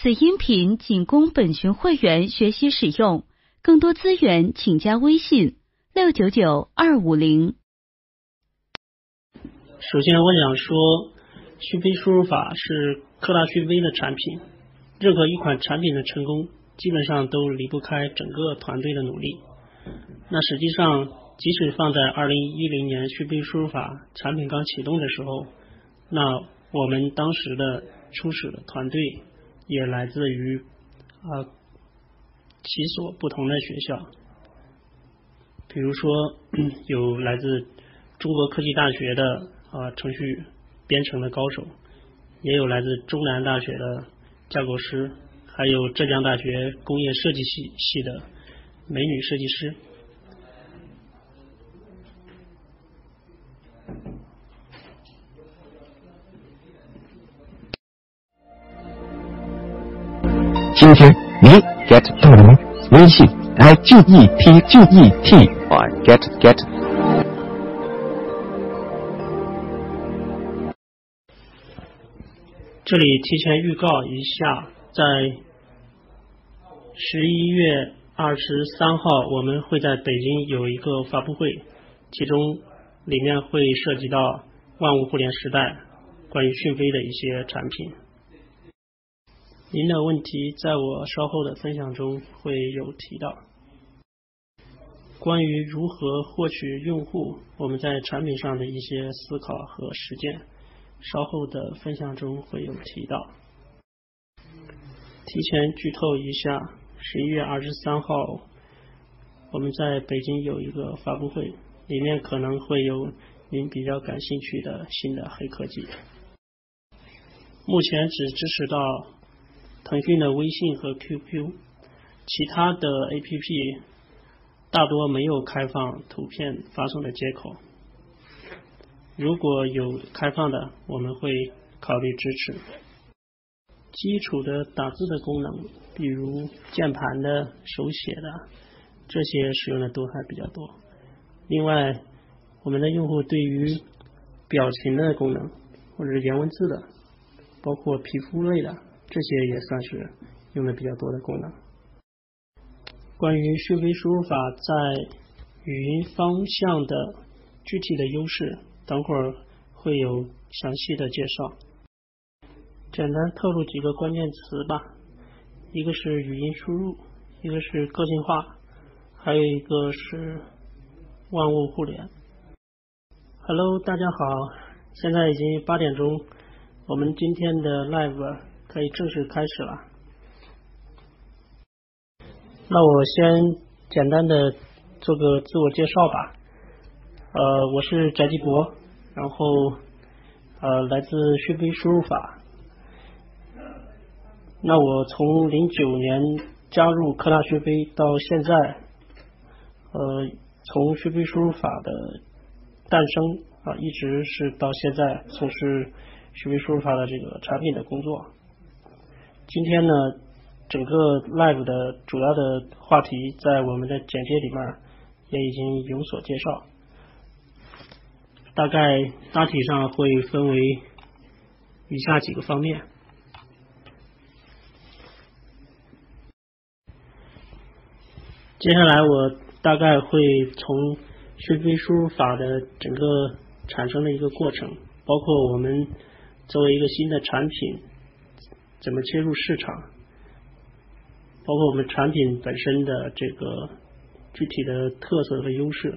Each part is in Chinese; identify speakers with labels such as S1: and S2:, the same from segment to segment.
S1: 此音频仅供本群会员学习使用，更多资源请加微信六九九二五零。
S2: 首先，我想说，讯飞输入法是科大讯飞的产品。任何一款产品的成功，基本上都离不开整个团队的努力。那实际上，即使放在二零一零年讯飞输入法产品刚启动的时候，那我们当时的初始的团队。也来自于啊几所不同的学校，比如说 有来自中国科技大学的啊程序编程的高手，也有来自中南大学的架构师，还有浙江大学工业设计系系的美女设计师。
S3: 今天你 get 到了吗？微信 i g e t g e t 啊 get get。
S2: 这里提前预告一下，在十一月二十三号，我们会在北京有一个发布会，其中里面会涉及到万物互联时代关于讯飞的一些产品。您的问题在我稍后的分享中会有提到。关于如何获取用户，我们在产品上的一些思考和实践，稍后的分享中会有提到。提前剧透一下，十一月二十三号，我们在北京有一个发布会，里面可能会有您比较感兴趣的新的黑科技。目前只支持到。腾讯的微信和 QQ，其他的 APP 大多没有开放图片发送的接口。如果有开放的，我们会考虑支持。基础的打字的功能，比如键盘的、手写的，这些使用的都还比较多。另外，我们的用户对于表情的功能，或者是颜文字的，包括皮肤类的。这些也算是用的比较多的功能。关于讯飞输入法在语音方向的具体的优势，等会儿会有详细的介绍。简单透露几个关键词吧，一个是语音输入，一个是个性化，还有一个是万物互联。Hello，大家好，现在已经八点钟，我们今天的 live。可以正式开始了。那我先简单的做个自我介绍吧。呃，我是翟继博，然后呃来自讯飞输入法。那我从零九年加入科大讯飞到现在，呃，从讯飞输入法的诞生啊，一直是到现在从事讯飞输入法的这个产品的工作。今天呢，整个 live 的主要的话题在我们的简介里面也已经有所介绍，大概大体上会分为以下几个方面。接下来我大概会从讯飞输入法的整个产生的一个过程，包括我们作为一个新的产品。怎么切入市场？包括我们产品本身的这个具体的特色和优势，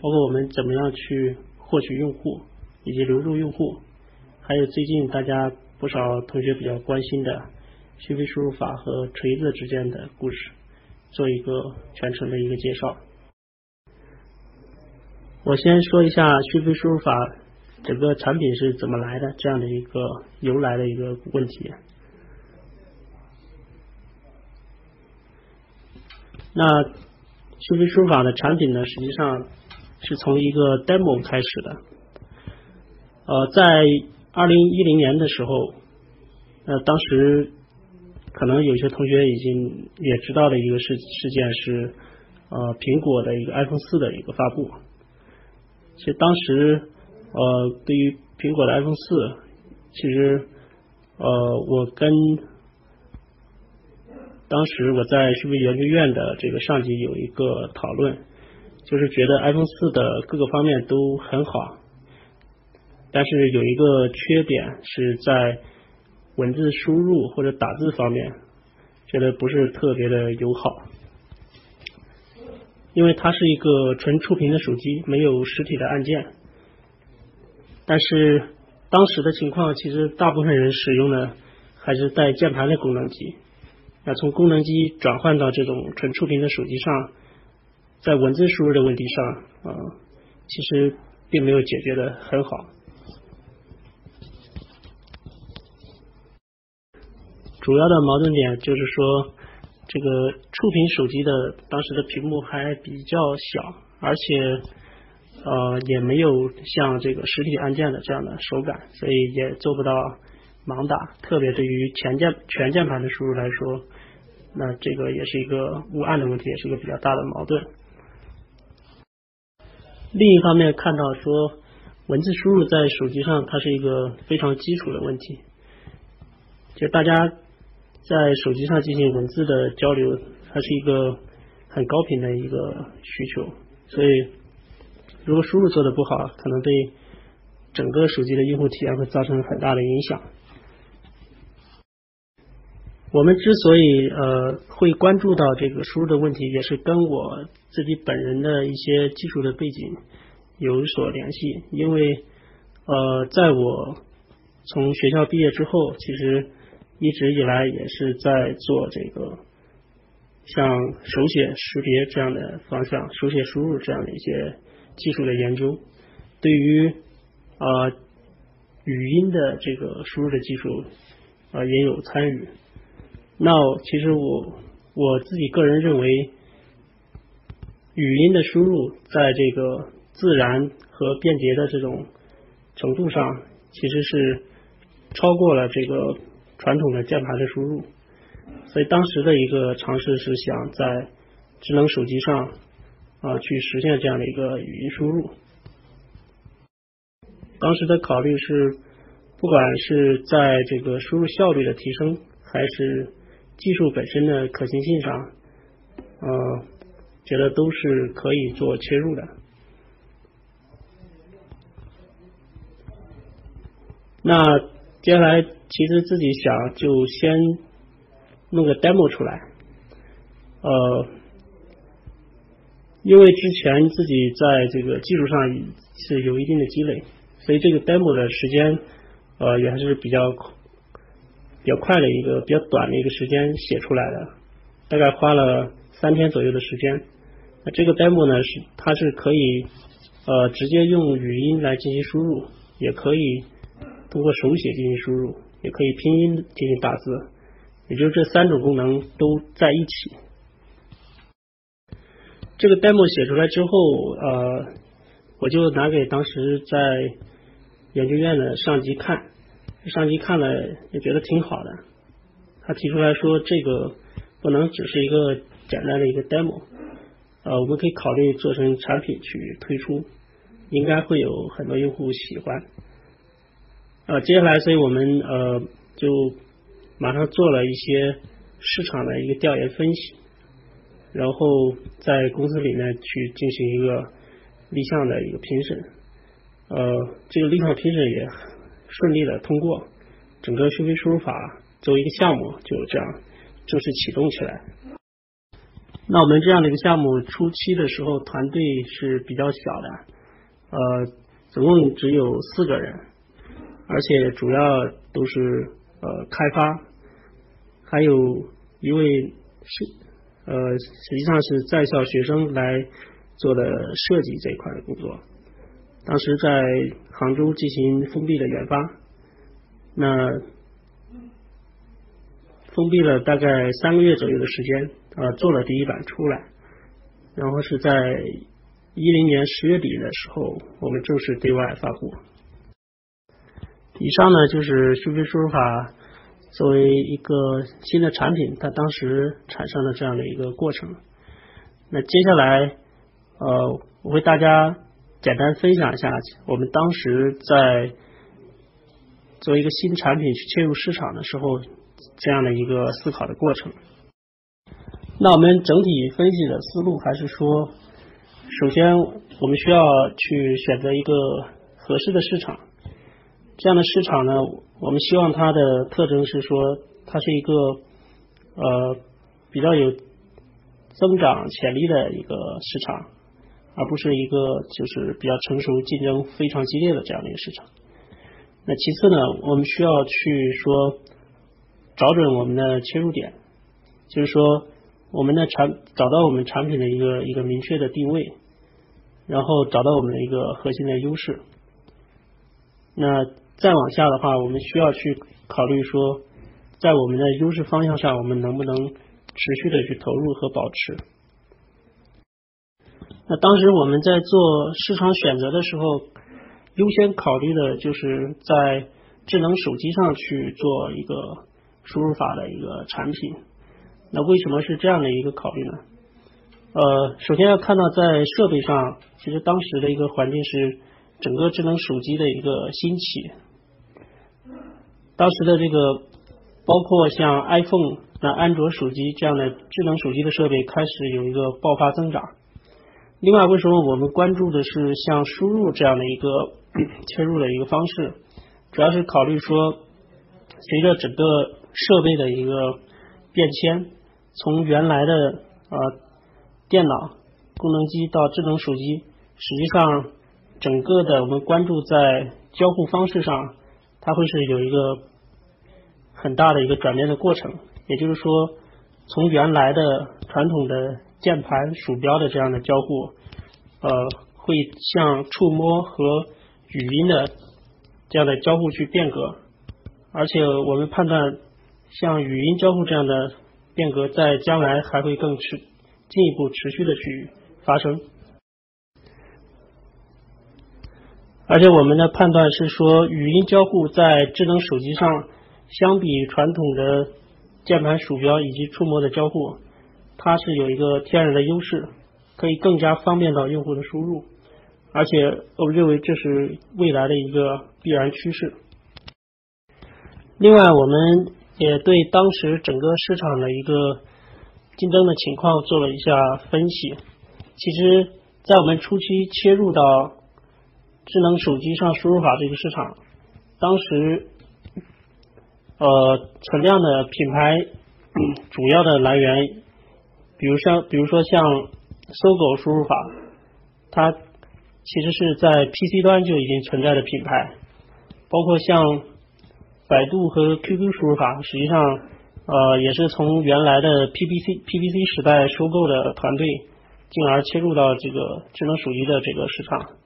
S2: 包括我们怎么样去获取用户以及留住用户，还有最近大家不少同学比较关心的讯飞输入法和锤子之间的故事，做一个全程的一个介绍。我先说一下讯飞输入法。整个产品是怎么来的？这样的一个由来的一个问题。那讯飞输入法的产品呢，实际上是从一个 demo 开始的。呃，在二零一零年的时候，呃，当时可能有些同学已经也知道的一个事事件是，呃，苹果的一个 iPhone 四的一个发布。其实当时。呃，对于苹果的 iPhone 四，其实呃，我跟当时我在数据研究院的这个上级有一个讨论，就是觉得 iPhone 四的各个方面都很好，但是有一个缺点是在文字输入或者打字方面，觉得不是特别的友好，因为它是一个纯触屏的手机，没有实体的按键。但是当时的情况，其实大部分人使用的还是带键盘的功能机。那从功能机转换到这种纯触屏的手机上，在文字输入的问题上，啊，其实并没有解决的很好。主要的矛盾点就是说，这个触屏手机的当时的屏幕还比较小，而且呃也没有像这个实体按键的这样的手感，所以也做不到盲打。特别对于全键全键盘的输入来说，那这个也是一个误按的问题，也是一个比较大的矛盾。另一方面，看到说文字输入在手机上，它是一个非常基础的问题，就大家。在手机上进行文字的交流，它是一个很高频的一个需求，所以如果输入做的不好，可能对整个手机的用户体验会造成很大的影响。我们之所以呃会关注到这个输入的问题，也是跟我自己本人的一些技术的背景有所联系，因为呃在我从学校毕业之后，其实。一直以来也是在做这个像手写识别这样的方向，手写输入这样的一些技术的研究。对于啊语音的这个输入的技术啊也有参与。那其实我我自己个人认为，语音的输入在这个自然和便捷的这种程度上，其实是超过了这个。传统的键盘的输入，所以当时的一个尝试是想在智能手机上啊去实现这样的一个语音输入。当时的考虑是，不管是在这个输入效率的提升，还是技术本身的可行性上，呃，觉得都是可以做切入的。那。接下来，其实自己想就先弄个 demo 出来，呃，因为之前自己在这个技术上是有一定的积累，所以这个 demo 的时间呃也还是比较比较快的一个比较短的一个时间写出来的，大概花了三天左右的时间。那这个 demo 呢是它是可以呃直接用语音来进行输入，也可以。通过手写进行输入，也可以拼音进行打字，也就是这三种功能都在一起。这个 demo 写出来之后，呃，我就拿给当时在研究院的上级看，上级看了也觉得挺好的。他提出来说，这个不能只是一个简单的一个 demo，呃，我们可以考虑做成产品去推出，应该会有很多用户喜欢。呃，接下来，所以我们呃就马上做了一些市场的一个调研分析，然后在公司里面去进行一个立项的一个评审，呃，这个立项评审也顺利的通过，整个讯飞输入法作为一个项目就这样正式启动起来。那我们这样的一个项目初期的时候，团队是比较小的，呃，总共只有四个人。而且主要都是呃开发，还有一位是呃实际上是在校学生来做的设计这一块的工作。当时在杭州进行封闭的研发，那封闭了大概三个月左右的时间，呃做了第一版出来，然后是在一零年十月底的时候，我们正式对外发布。以上呢就是讯飞输入法作为一个新的产品，它当时产生了这样的一个过程。那接下来，呃，我为大家简单分享一下我们当时在作为一个新产品去切入市场的时候，这样的一个思考的过程。那我们整体分析的思路还是说，首先我们需要去选择一个合适的市场。这样的市场呢，我们希望它的特征是说，它是一个呃比较有增长潜力的一个市场，而不是一个就是比较成熟、竞争非常激烈的这样的一个市场。那其次呢，我们需要去说找准我们的切入点，就是说我们的产找到我们产品的一个一个明确的定位，然后找到我们的一个核心的优势。那再往下的话，我们需要去考虑说，在我们的优势方向上，我们能不能持续的去投入和保持。那当时我们在做市场选择的时候。优先考虑的就是在智能手机上去做一个输入法的一个产品。那为什么是这样的一个考虑呢？呃，首先要看到在设备上，其实当时的一个环境是整个智能手机的一个兴起。当时的这个包括像 iPhone、那安卓手机这样的智能手机的设备开始有一个爆发增长。另外，为什么我们关注的是像输入这样的一个？切入的一个方式，主要是考虑说，随着整个设备的一个变迁，从原来的呃电脑、功能机到智能手机，实际上整个的我们关注在交互方式上，它会是有一个很大的一个转变的过程。也就是说，从原来的传统的键盘、鼠标的这样的交互，呃，会向触摸和语音的这样的交互去变革，而且我们判断，像语音交互这样的变革，在将来还会更持进一步持续的去发生。而且我们的判断是说，语音交互在智能手机上，相比传统的键盘、鼠标以及触摸的交互，它是有一个天然的优势，可以更加方便到用户的输入。而且我们认为这是未来的一个必然趋势。另外，我们也对当时整个市场的一个竞争的情况做了一下分析。其实，在我们初期切入到智能手机上输入法这个市场，当时呃存量的品牌主要的来源，比如像比如说像搜狗输入法，它。其实是在 PC 端就已经存在的品牌，包括像百度和 QQ 输入法，实际上呃也是从原来的 PPC PPC 时代收购的团队，进而切入到这个智能手机的这个市场。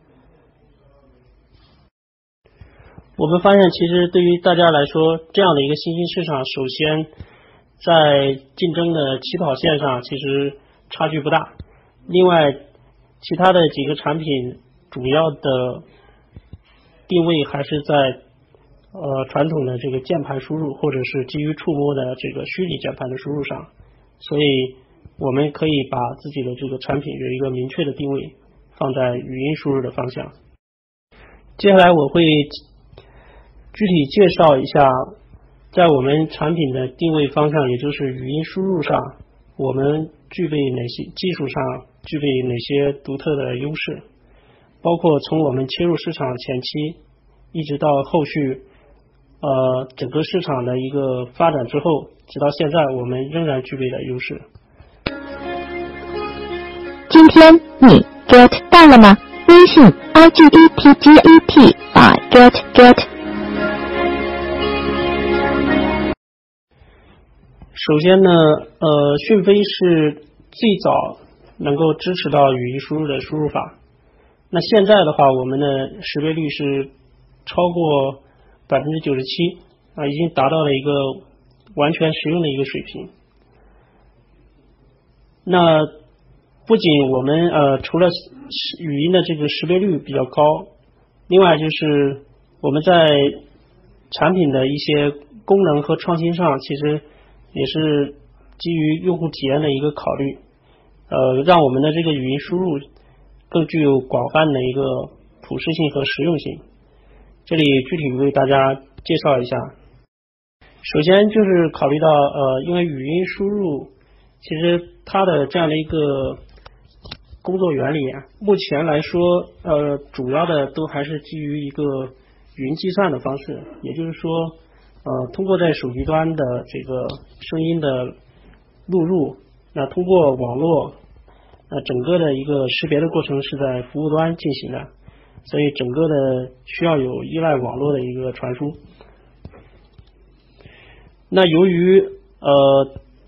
S2: 我们发现，其实对于大家来说，这样的一个新兴市场，首先在竞争的起跑线上其实差距不大。另外，其他的几个产品。主要的定位还是在呃传统的这个键盘输入，或者是基于触摸的这个虚拟键盘的输入上，所以我们可以把自己的这个产品有一个明确的定位，放在语音输入的方向。接下来我会具体介绍一下，在我们产品的定位方向，也就是语音输入上，我们具备哪些技术上具备哪些独特的优势。包括从我们切入市场前期，一直到后续，呃，整个市场的一个发展之后，直到现在，我们仍然具备的优势。
S4: 今天你 get 到了吗？微信 i g e t g e t 啊 get get。
S2: 首先呢，呃，讯飞是最早能够支持到语音输入的输入法。那现在的话，我们的识别率是超过百分之九十七啊，已经达到了一个完全实用的一个水平。那不仅我们呃，除了语音的这个识别率比较高，另外就是我们在产品的一些功能和创新上，其实也是基于用户体验的一个考虑，呃，让我们的这个语音输入。更具有广泛的一个普适性和实用性。这里具体为大家介绍一下。首先就是考虑到呃，因为语音输入其实它的这样的一个工作原理啊，目前来说，呃，主要的都还是基于一个云计算的方式，也就是说，呃，通过在手机端的这个声音的录入，那通过网络，那整个的一个识别的过程是在服务端进行的，所以整个的需要有依赖网络的一个传输。那由于呃，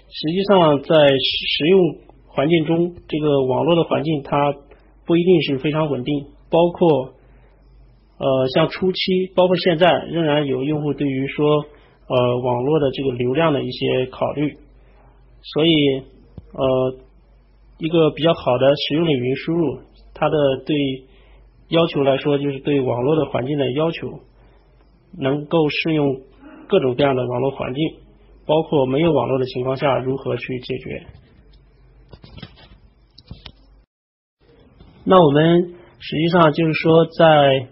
S2: 实际上在使用环境中，这个网络的环境它不一定是非常稳定，包括呃像初期，包括现在，仍然有用户对于说呃网络的这个流量的一些考虑，所以呃一个比较好的使用的语音输入，它的对要求来说，就是对网络的环境的要求，能够适用。各种各样的网络环境，包括没有网络的情况下如何去解决？那我们实际上就是说，在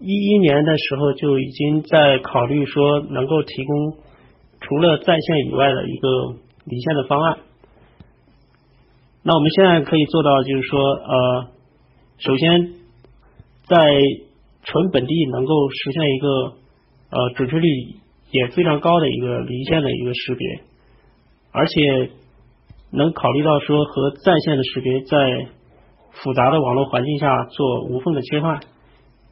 S2: 一一年的时候就已经在考虑说，能够提供除了在线以外的一个离线的方案。那我们现在可以做到，就是说，呃，首先在纯本地能够实现一个。呃，准确率也非常高的一个离线的一个识别，而且能考虑到说和在线的识别在复杂的网络环境下做无缝的切换。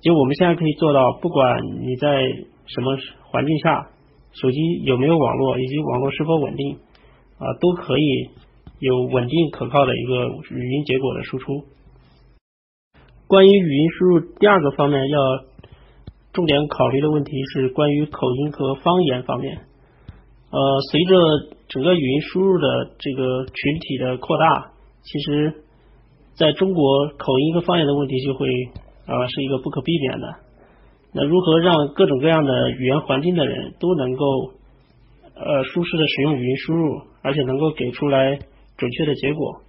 S2: 就我们现在可以做到，不管你在什么环境下，手机有没有网络，以及网络是否稳定，啊，都可以有稳定可靠的一个语音结果的输出。关于语音输入第二个方面要。重点考虑的问题是关于口音和方言方面。呃，随着整个语音输入的这个群体的扩大，其实在中国口音和方言的问题就会啊是一个不可避免的。那如何让各种各样的语言环境的人都能够呃舒适的使用语音输入，而且能够给出来准确的结果？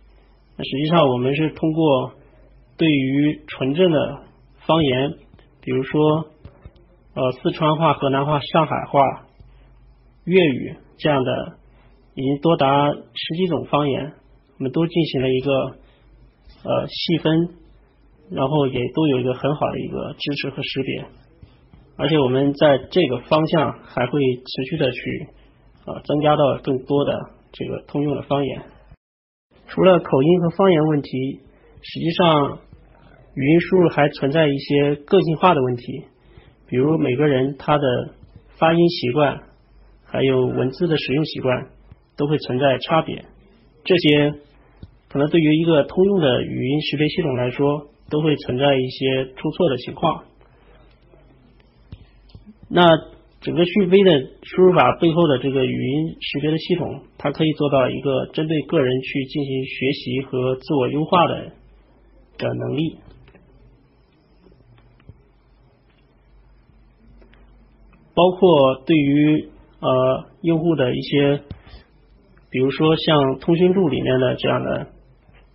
S2: 那实际上我们是通过对于纯正的方言，比如说。呃，四川话、河南话、上海话、粤语这样的，已经多达十几种方言，我们都进行了一个呃细分，然后也都有一个很好的一个支持和识别，而且我们在这个方向还会持续的去啊增加到更多的这个通用的方言。除了口音和方言问题，实际上语音输入还存在一些个性化的问题。比如每个人他的发音习惯，还有文字的使用习惯都会存在差别，这些可能对于一个通用的语音识别系统来说，都会存在一些出错的情况。那整个讯飞的输入法背后的这个语音识别的系统，它可以做到一个针对个人去进行学习和自我优化的的能力。包括对于呃用户的一些，比如说像通讯录里面的这样的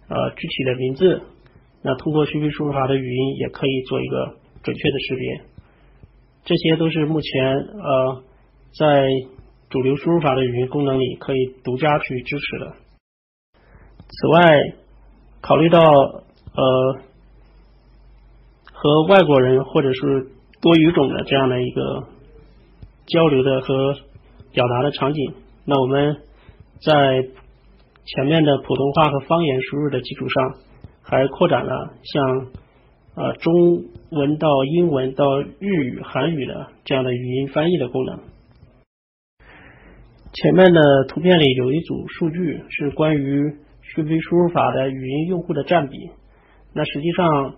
S2: 呃具体的名字，那通过讯飞输入法的语音也可以做一个准确的识别，这些都是目前呃在主流输入法的语音功能里可以独家去支持的。此外，考虑到呃和外国人或者是多语种的这样的一个。交流的和表达的场景，那我们在前面的普通话和方言输入的基础上，还扩展了像呃中文到英文到日语、韩语的这样的语音翻译的功能。前面的图片里有一组数据是关于讯飞输入法的语音用户的占比，那实际上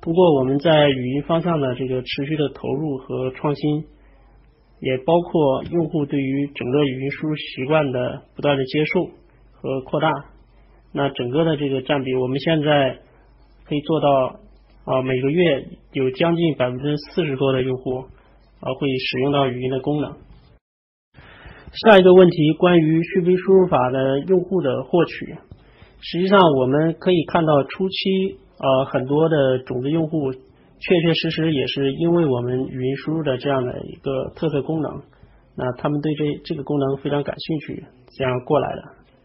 S2: 通过我们在语音方向的这个持续的投入和创新。也包括用户对于整个语音输入习惯的不断的接受和扩大，那整个的这个占比，我们现在可以做到啊，每个月有将近百分之四十多的用户啊会使用到语音的功能。下一个问题，关于讯飞输入法的用户的获取，实际上我们可以看到初期啊很多的种子用户。确确实实也是因为我们语音输入的这样的一个特色功能，那他们对这这个功能非常感兴趣，这样过来的。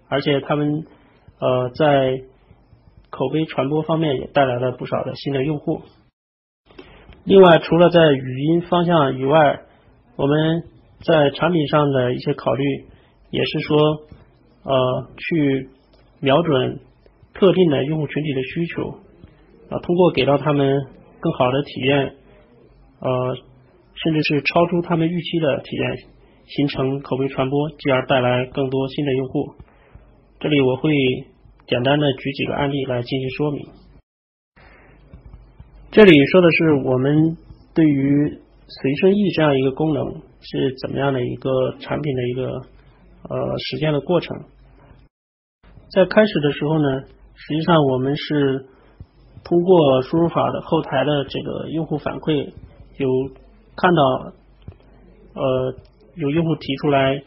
S2: 而且他们呃在口碑传播方面也带来了不少的新的用户。另外，除了在语音方向以外，我们在产品上的一些考虑，也是说呃去瞄准特定的用户群体的需求，啊，通过给到他们更好的体验，呃，甚至是超出他们预期的体验，形成口碑传播，继而带来更多新的用户。这里我会简单的举几个案例来进行说明。这里说的是我们对于随身译这样一个功能是怎么样的一个产品的一个呃实现的过程。在开始的时候呢，实际上我们是通过输入法的后台的这个用户反馈，有看到呃有用户提出来。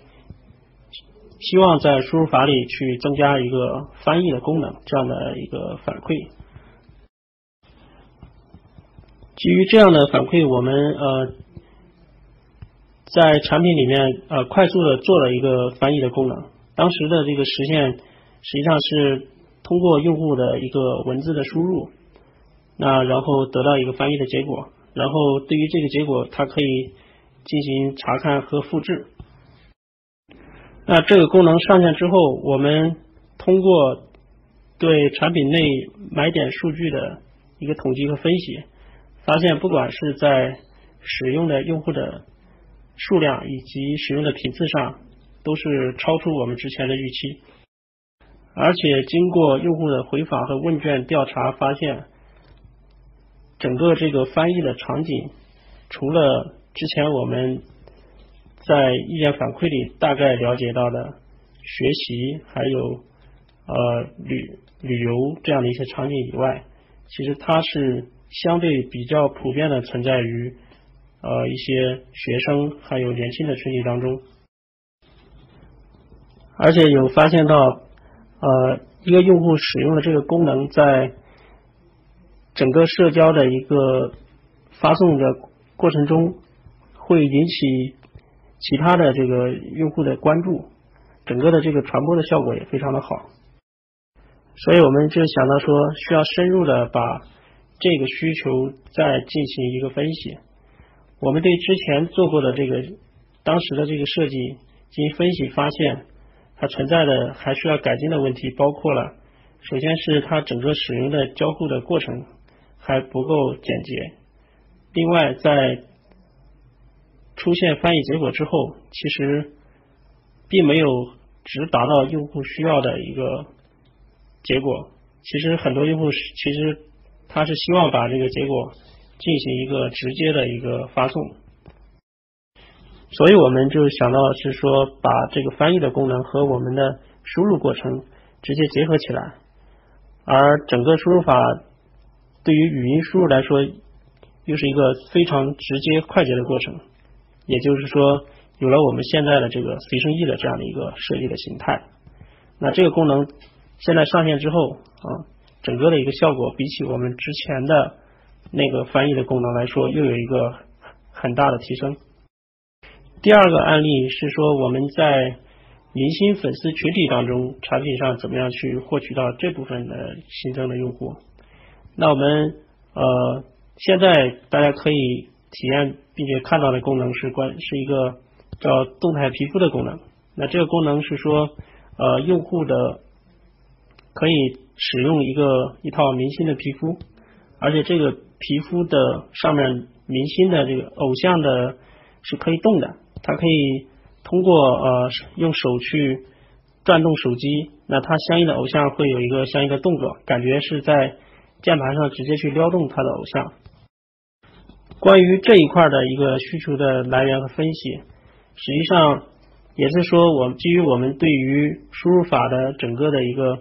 S2: 希望在输入法里去增加一个翻译的功能，这样的一个反馈。基于这样的反馈，我们呃在产品里面呃快速的做了一个翻译的功能。当时的这个实现实际上是通过用户的一个文字的输入，那然后得到一个翻译的结果，然后对于这个结果，它可以进行查看和复制。那这个功能上线之后，我们通过对产品内买点数据的一个统计和分析，发现不管是在使用的用户的数量以及使用的频次上，都是超出我们之前的预期。而且经过用户的回访和问卷调查，发现整个这个翻译的场景，除了之前我们。在意见反馈里，大概了解到的学习还有呃旅旅游这样的一些场景以外，其实它是相对比较普遍的存在于呃一些学生还有年轻的群体当中，而且有发现到呃一个用户使用的这个功能在整个社交的一个发送的过程中会引起。其他的这个用户的关注，整个的这个传播的效果也非常的好，所以我们就想到说，需要深入的把这个需求再进行一个分析。我们对之前做过的这个当时的这个设计进行分析，发现它存在的还需要改进的问题，包括了首先是它整个使用的交互的过程还不够简洁，另外在出现翻译结果之后，其实并没有只达到用户需要的一个结果。其实很多用户是，其实他是希望把这个结果进行一个直接的一个发送。所以我们就想到是说，把这个翻译的功能和我们的输入过程直接结合起来，而整个输入法对于语音输入来说，又是一个非常直接快捷的过程。也就是说，有了我们现在的这个随身译的这样的一个设计的形态，那这个功能现在上线之后啊，整个的一个效果比起我们之前的那个翻译的功能来说，又有一个很大的提升。第二个案例是说，我们在明星粉丝群体当中，产品上怎么样去获取到这部分的新增的用户？那我们呃，现在大家可以。体验并且看到的功能是关是一个叫动态皮肤的功能。那这个功能是说，呃，用户的可以使用一个一套明星的皮肤，而且这个皮肤的上面明星的这个偶像的是可以动的，它可以通过呃用手去转动手机，那它相应的偶像会有一个相应的动作，感觉是在键盘上直接去撩动它的偶像。关于这一块的一个需求的来源和分析，实际上也是说，我基于我们对于输入法的整个的一个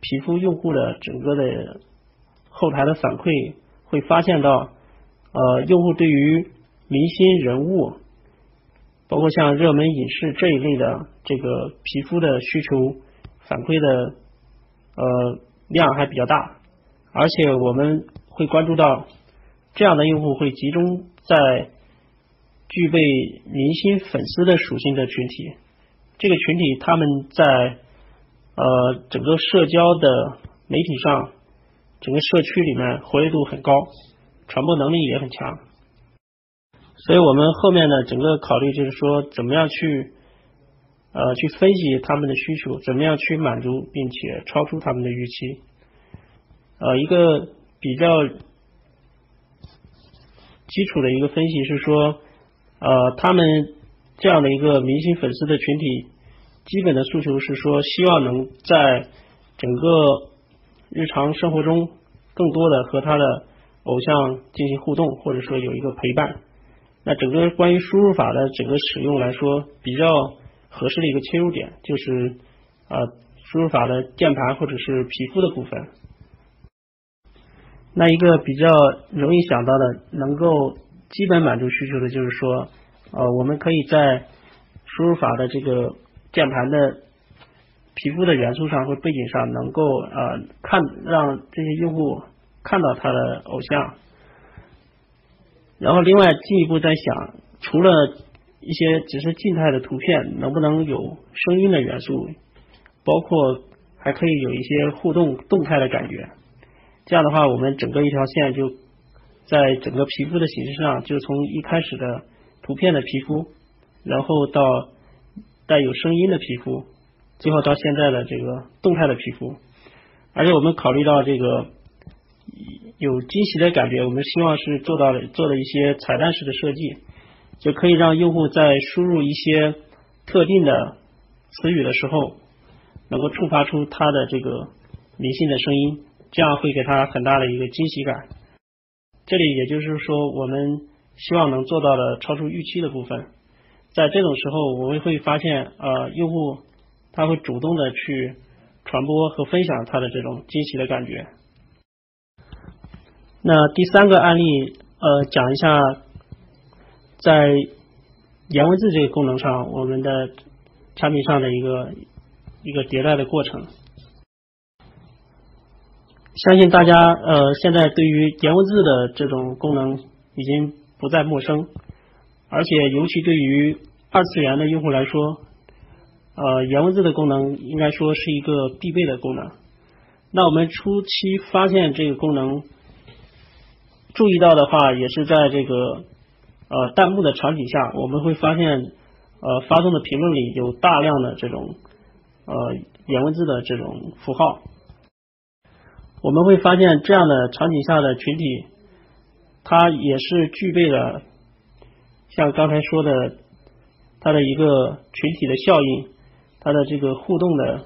S2: 皮肤用户的整个的后台的反馈，会发现到，呃，用户对于明星人物，包括像热门影视这一类的这个皮肤的需求反馈的呃量还比较大，而且我们会关注到。这样的用户会集中在具备明星粉丝的属性的群体，这个群体他们在呃整个社交的媒体上，整个社区里面活跃度很高，传播能力也很强。所以我们后面呢整个考虑就是说，怎么样去呃去分析他们的需求，怎么样去满足并且超出他们的预期。呃，一个比较基础的一个分析是说，呃，他们这样的一个明星粉丝的群体，基本的诉求是说，希望能在整个日常生活中更多的和他的偶像进行互动，或者说有一个陪伴。那整个关于输入法的整个使用来说，比较合适的一个切入点就是啊，输入法的键盘或者是皮肤的部分。那一个比较容易想到的，能够基本满足需求的，就是说，呃，我们可以在输入法的这个键盘的皮肤的元素上或背景上，能够呃看让这些用户看到他的偶像。然后另外进一步在想，除了一些只是静态的图片，能不能有声音的元素，包括还可以有一些互动动态的感觉。这样的话，我们整个一条线就在整个皮肤的形式上，就从一开始的图片的皮肤，然后到带有声音的皮肤，最后到现在的这个动态的皮肤。而且我们考虑到这个有惊喜的感觉，我们希望是做到了做了一些彩蛋式的设计，就可以让用户在输入一些特定的词语的时候，能够触发出他的这个明星的声音。这样会给他很大的一个惊喜感。这里也就是说，我们希望能做到的超出预期的部分，在这种时候，我们会发现，呃，用户他会主动的去传播和分享他的这种惊喜的感觉。那第三个案例，呃，讲一下在颜文字这个功能上，我们的产品上的一个一个迭代的过程。相信大家呃现在对于颜文字的这种功能已经不再陌生，而且尤其对于二次元的用户来说，呃颜文字的功能应该说是一个必备的功能。那我们初期发现这个功能，注意到的话也是在这个呃弹幕的场景下，我们会发现呃发送的评论里有大量的这种呃颜文字的这种符号。我们会发现，这样的场景下的群体，它也是具备了像刚才说的，它的一个群体的效应，它的这个互动的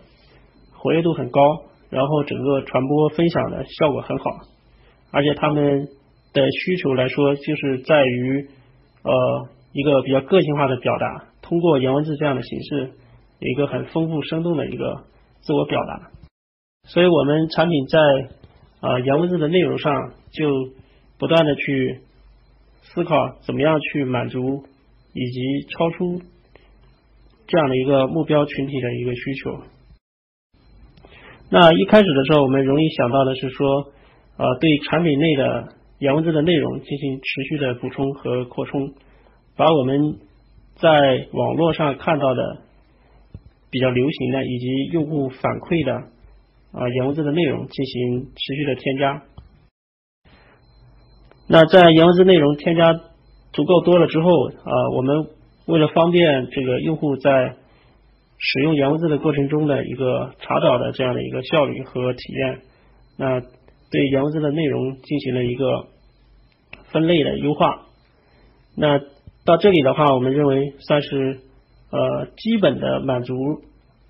S2: 活跃度很高，然后整个传播分享的效果很好，而且他们的需求来说，就是在于呃一个比较个性化的表达，通过颜文字这样的形式，有一个很丰富生动的一个自我表达。所以我们产品在啊原文字的内容上就不断的去思考怎么样去满足以及超出这样的一个目标群体的一个需求。那一开始的时候，我们容易想到的是说，呃，对产品内的原文字的内容进行持续的补充和扩充，把我们在网络上看到的比较流行的以及用户反馈的。啊，颜文字的内容进行持续的添加。那在颜文字内容添加足够多了之后，啊，我们为了方便这个用户在使用颜文字的过程中的一个查找的这样的一个效率和体验，那对颜文字的内容进行了一个分类的优化。那到这里的话，我们认为算是呃基本的满足。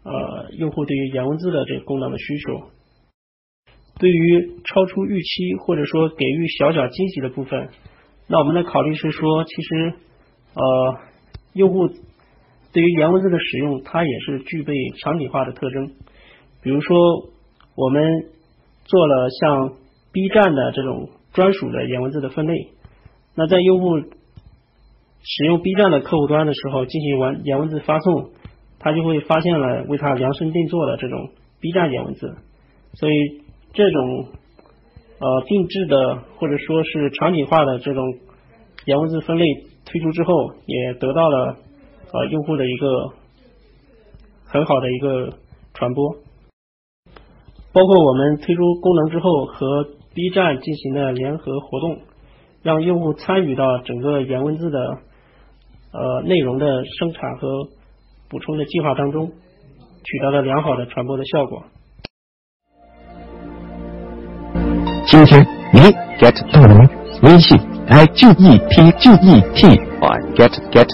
S2: 呃，用户对于颜文字的这个功能的需求，对于超出预期或者说给予小小惊喜的部分，那我们的考虑是说，其实呃，用户对于颜文字的使用，它也是具备场景化的特征。比如说，我们做了像 B 站的这种专属的颜文字的分类，那在用户使用 B 站的客户端的时候，进行完颜文字发送。他就会发现了为他量身定做的这种 B 站颜文字，所以这种呃定制的或者说是场景化的这种颜文字分类推出之后，也得到了呃用户的一个很好的一个传播。包括我们推出功能之后和 B 站进行的联合活动，让用户参与到整个颜文字的呃内容的生产和补充的计划当中，取得了良好的传播的效果。
S3: 今天你 get 到了吗？微信 i g e t g e t i get get。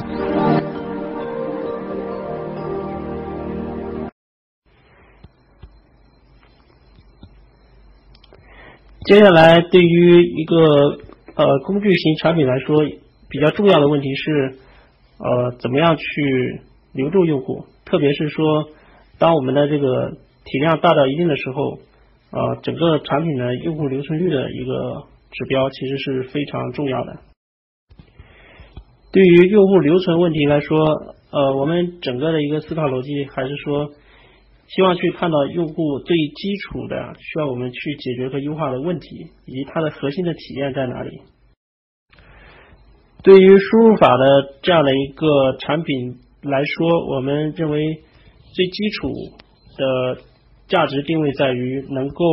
S2: 接下来，对于一个呃工具型产品来说，比较重要的问题是，呃，怎么样去留住用户？特别是说，当我们的这个体量大到一定的时候，呃，整个产品的用户留存率的一个指标其实是非常重要的。对于用户留存问题来说，呃，我们整个的一个思考逻辑还是说。希望去看到用户最基础的需要我们去解决和优化的问题，以及它的核心的体验在哪里。对于输入法的这样的一个产品来说，我们认为最基础的价值定位在于能够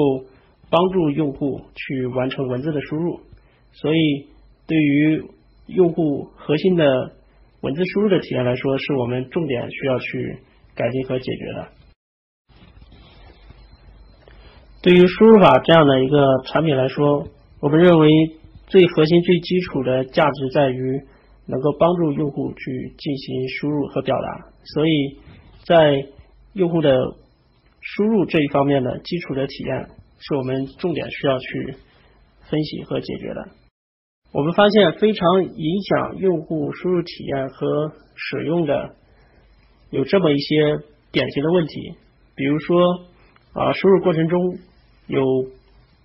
S2: 帮助用户去完成文字的输入，所以对于用户核心的文字输入的体验来说，是我们重点需要去改进和解决的。对于输入法这样的一个产品来说，我们认为最核心、最基础的价值在于能够帮助用户去进行输入和表达。所以在用户的输入这一方面的基础的体验，是我们重点需要去分析和解决的。我们发现非常影响用户输入体验和使用的有这么一些典型的问题，比如说啊，输入过程中。有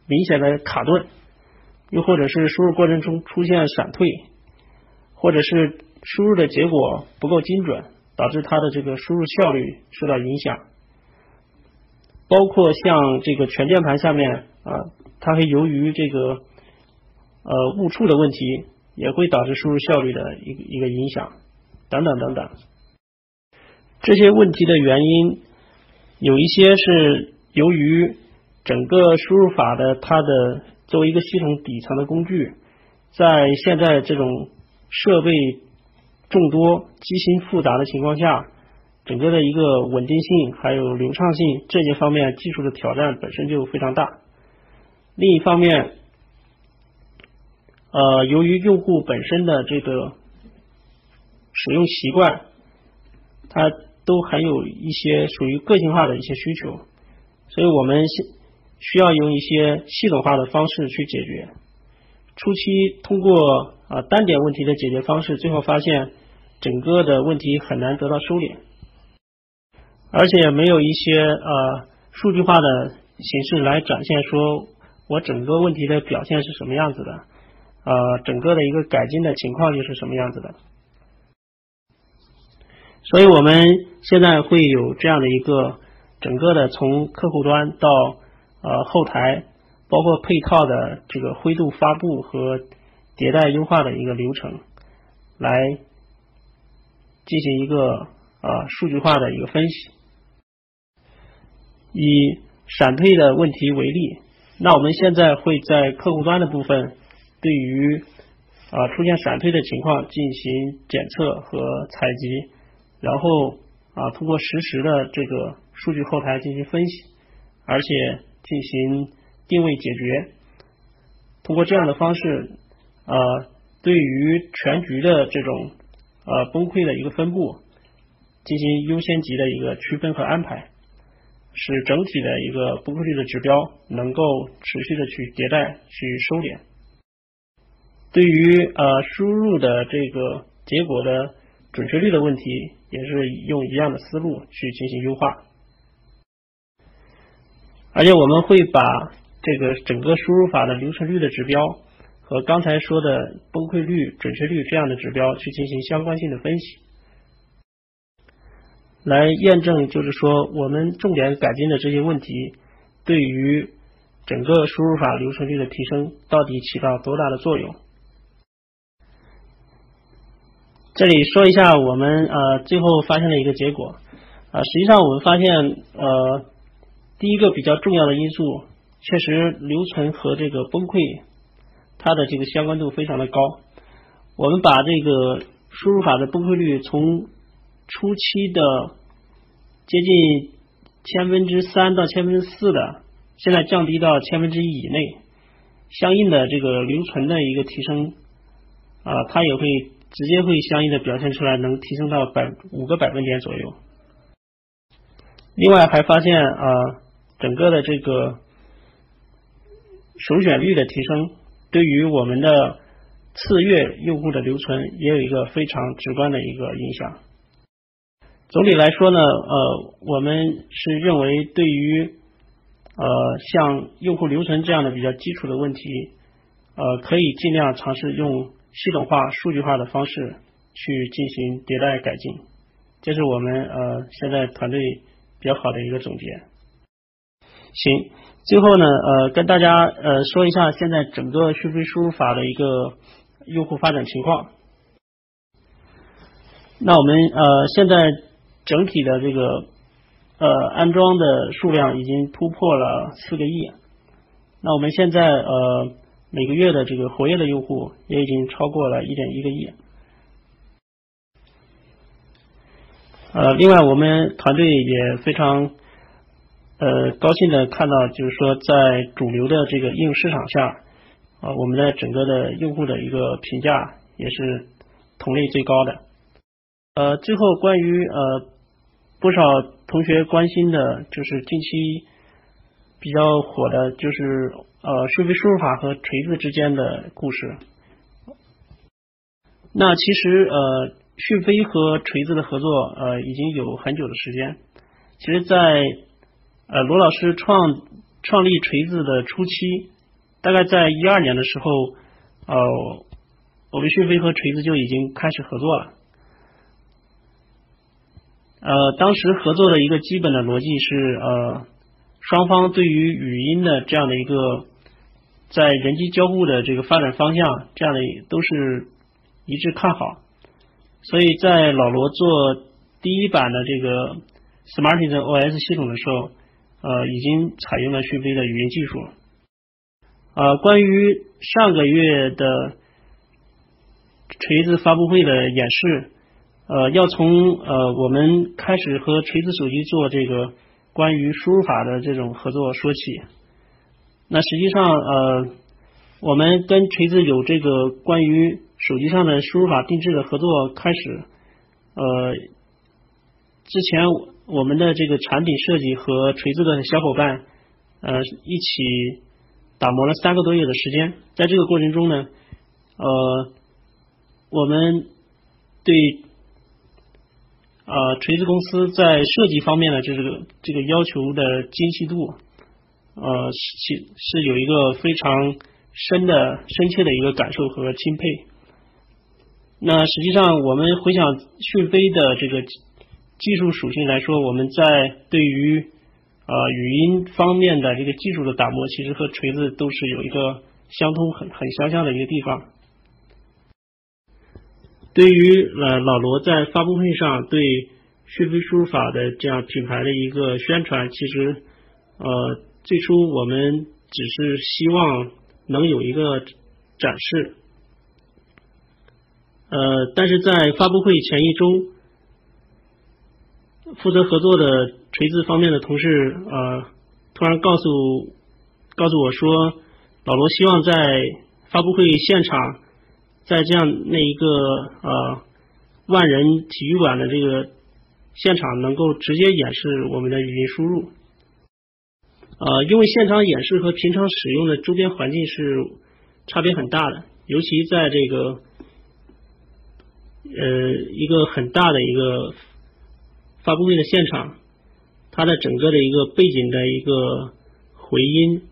S2: 明显的卡顿，又或者是输入过程中出现闪退，或者是输入的结果不够精准，导致它的这个输入效率受到影响。包括像这个全键盘下面啊，它会由于这个呃误触的问题，也会导致输入效率的一个一个影响，等等等等。这些问题的原因有一些是由于。整个输入法的它的作为一个系统底层的工具，在现在这种设备众多、机型复杂的情况下，整个的一个稳定性还有流畅性这些方面技术的挑战本身就非常大。另一方面，呃，由于用户本身的这个使用习惯，它都还有一些属于个性化的一些需求，所以我们需需要用一些系统化的方式去解决。初期通过啊单点问题的解决方式，最后发现整个的问题很难得到收敛，而且没有一些呃数据化的形式来展现说我整个问题的表现是什么样子的，呃整个的一个改进的情况又是什么样子的。所以我们现在会有这样的一个整个的从客户端到呃，后台包括配套的这个灰度发布和迭代优化的一个流程，来进行一个啊数据化的一个分析。以闪退的问题为例，那我们现在会在客户端的部分，对于啊出现闪退的情况进行检测和采集，然后啊通过实时的这个数据后台进行分析，而且。进行定位解决，通过这样的方式，呃，对于全局的这种呃崩溃的一个分布，进行优先级的一个区分和安排，使整体的一个崩溃率的指标能够持续的去迭代、去收敛。对于呃输入的这个结果的准确率的问题，也是用一样的思路去进行优化。而且我们会把这个整个输入法的流程率的指标和刚才说的崩溃率、准确率这样的指标去进行相关性的分析，来验证，就是说我们重点改进的这些问题对于整个输入法流程率的提升到底起到多大的作用。这里说一下我们呃最后发现的一个结果啊，实际上我们发现呃。第一个比较重要的因素，确实留存和这个崩溃，它的这个相关度非常的高。我们把这个输入法的崩溃率从初期的接近千分之三到千分之四的，现在降低到千分之一以内，相应的这个留存的一个提升，啊，它也会直接会相应的表现出来，能提升到百五个百分点左右。另外还发现啊，整个的这个首选率的提升，对于我们的次月用户的留存也有一个非常直观的一个影响。总体来说呢，呃，我们是认为对于呃像用户留存这样的比较基础的问题，呃，可以尽量尝试用系统化、数据化的方式去进行迭代改进。这是我们呃现在团队。比较好的一个总结。行，最后呢，呃，跟大家呃说一下现在整个讯飞输入法的一个用户发展情况。那我们呃现在整体的这个呃安装的数量已经突破了四个亿。那我们现在呃每个月的这个活跃的用户也已经超过了一点一个亿。呃，另外我们团队也非常呃高兴的看到，就是说在主流的这个应用市场下，啊，我们的整个的用户的一个评价也是同类最高的。呃，最后关于呃不少同学关心的就是近期比较火的，就是呃讯飞输入法和锤子之间的故事。那其实呃。讯飞和锤子的合作，呃，已经有很久的时间。其实，在呃罗老师创创立锤子的初期，大概在一二年的时候，呃，我们讯飞和锤子就已经开始合作了。呃，当时合作的一个基本的逻辑是，呃，双方对于语音的这样的一个在人机交互的这个发展方向，这样的都是一致看好。所以在老罗做第一版的这个 Smartisan OS 系统的时候，呃，已经采用了讯飞的语音技术。呃，关于上个月的锤子发布会的演示，呃，要从呃我们开始和锤子手机做这个关于输入法的这种合作说起。那实际上，呃，我们跟锤子有这个关于手机上的输入法定制的合作开始，呃，之前我我们的这个产品设计和锤子的小伙伴呃一起打磨了三个多月的时间，在这个过程中呢，呃，我们对呃锤子公司在设计方面的这个这个要求的精细度，呃是是有一个非常深的深切的一个感受和钦佩。那实际上，我们回想讯飞的这个技术属性来说，我们在对于呃语音方面的这个技术的打磨，其实和锤子都是有一个相通、很很相像的一个地方。对于呃老罗在发布会上对讯飞输入法的这样品牌的一个宣传，其实呃最初我们只是希望能有一个展示。呃，但是在发布会前一周，负责合作的锤子方面的同事呃，突然告诉告诉我说，老罗希望在发布会现场，在这样那一个呃万人体育馆的这个现场，能够直接演示我们的语音输入。呃，因为现场演示和平常使用的周边环境是差别很大的，尤其在这个。呃，一个很大的一个发布会的现场，它的整个的一个背景的一个回音，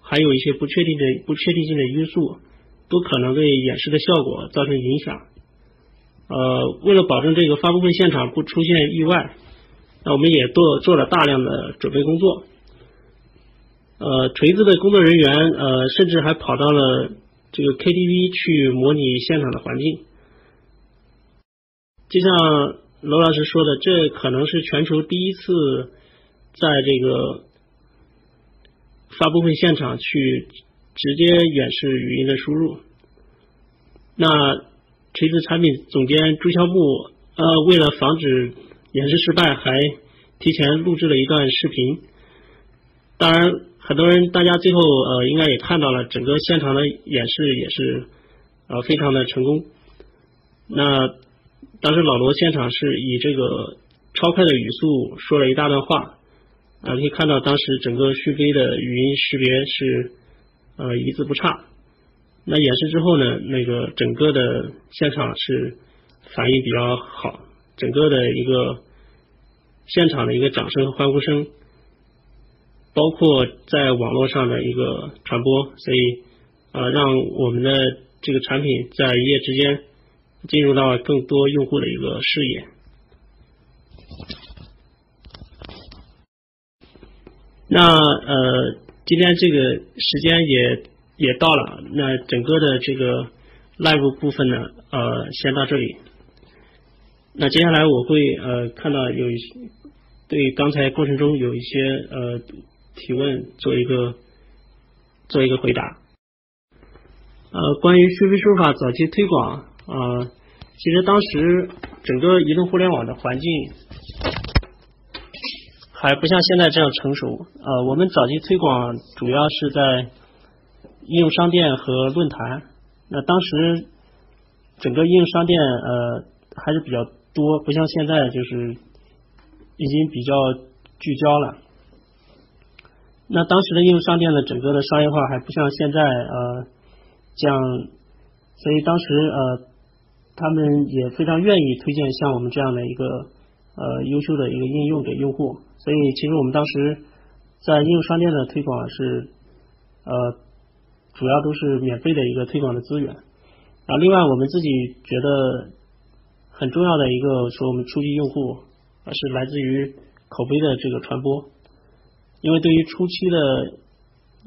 S2: 还有一些不确定的不确定性的因素，都可能对演示的效果造成影响。呃，为了保证这个发布会现场不出现意外，那我们也做做了大量的准备工作。呃，锤子的工作人员呃，甚至还跑到了这个 KTV 去模拟现场的环境。就像罗老师说的，这可能是全球第一次在这个发布会现场去直接演示语音的输入。那锤子产品总监朱肖木呃，为了防止演示失败，还提前录制了一段视频。当然，很多人大家最后呃应该也看到了，整个现场的演示也是呃非常的成功。那当时老罗现场是以这个超快的语速说了一大段话，啊可以看到当时整个讯飞的语音识别是呃一字不差。那演示之后呢，那个整个的现场是反应比较好，整个的一个现场的一个掌声和欢呼声。包括在网络上的一个传播，所以呃，让我们的这个产品在一夜之间进入到更多用户的一个视野。那呃，今天这个时间也也到了，那整个的这个 live 部分呢，呃，先到这里。那接下来我会呃看到有一些对刚才过程中有一些呃。提问做一个做一个回答。呃，关于讯飞输入法早期推广嗯，其实当时整个移动互联网的环境还不像现在这样成熟。呃，我们早期推广主要是在应用商店和论坛。那当时整个应用商店呃还是比较多，不像现在就是已经比较聚焦了。那当时的应用商店的整个的商业化还不像现在呃这样，所以当时呃他们也非常愿意推荐像我们这样的一个呃优秀的一个应用给用户，所以其实我们当时在应用商店的推广是呃主要都是免费的一个推广的资源啊。另外我们自己觉得很重要的一个说我们初级用户是来自于口碑的这个传播。因为对于初期的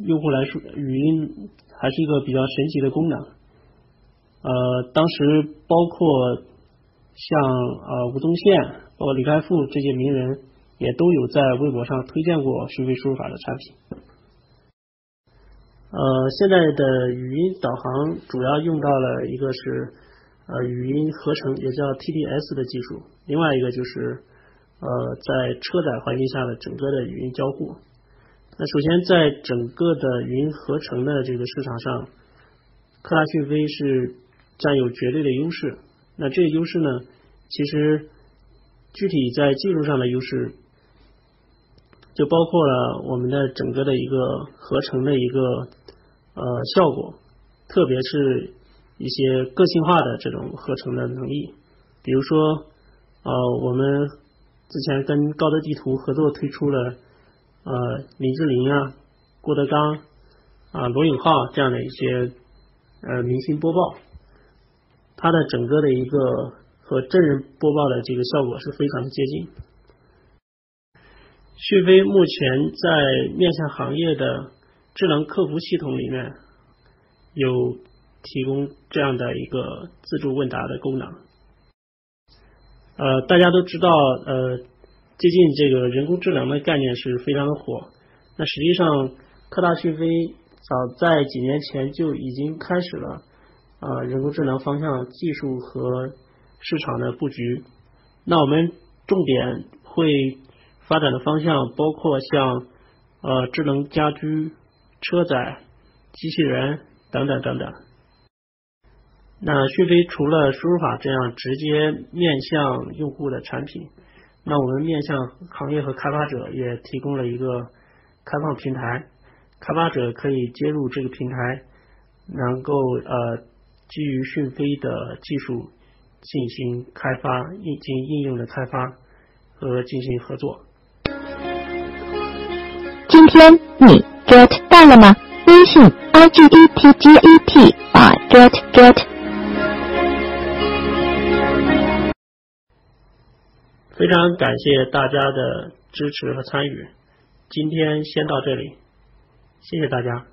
S2: 用户来说，语音还是一个比较神奇的功能。呃，当时包括像呃吴宗宪、包括李开复这些名人，也都有在微博上推荐过讯飞输入法的产品。呃，现在的语音导航主要用到了一个是呃语音合成，也叫 TDS 的技术，另外一个就是呃在车载环境下的整个的语音交互。那首先，在整个的语音合成的这个市场上，科大讯飞是占有绝对的优势。那这个优势呢，其实具体在技术上的优势，就包括了我们的整个的一个合成的一个呃效果，特别是一些个性化的这种合成的能力。比如说，呃，我们之前跟高德地图合作推出了。呃，林志玲啊，郭德纲啊，罗永浩这样的一些呃明星播报，它的整个的一个和真人播报的这个效果是非常的接近。讯飞目前在面向行业的智能客服系统里面有提供这样的一个自助问答的功能。呃，大家都知道呃。最近这个人工智能的概念是非常的火。那实际上，科大讯飞早在几年前就已经开始了啊人工智能方向技术和市场的布局。那我们重点会发展的方向包括像呃智能家居、车载、机器人等等等等。那讯飞除了输入法这样直接面向用户的产品。那我们面向行业和开发者也提供了一个开放平台，开发者可以接入这个平台，能够呃基于讯飞的技术进行开发、应进应用的开发和进行合作。
S4: 今天你 get 到了吗？微信 i g e t g e t 啊 get get。
S2: 非常感谢大家的支持和参与，今天先到这里，谢谢大家。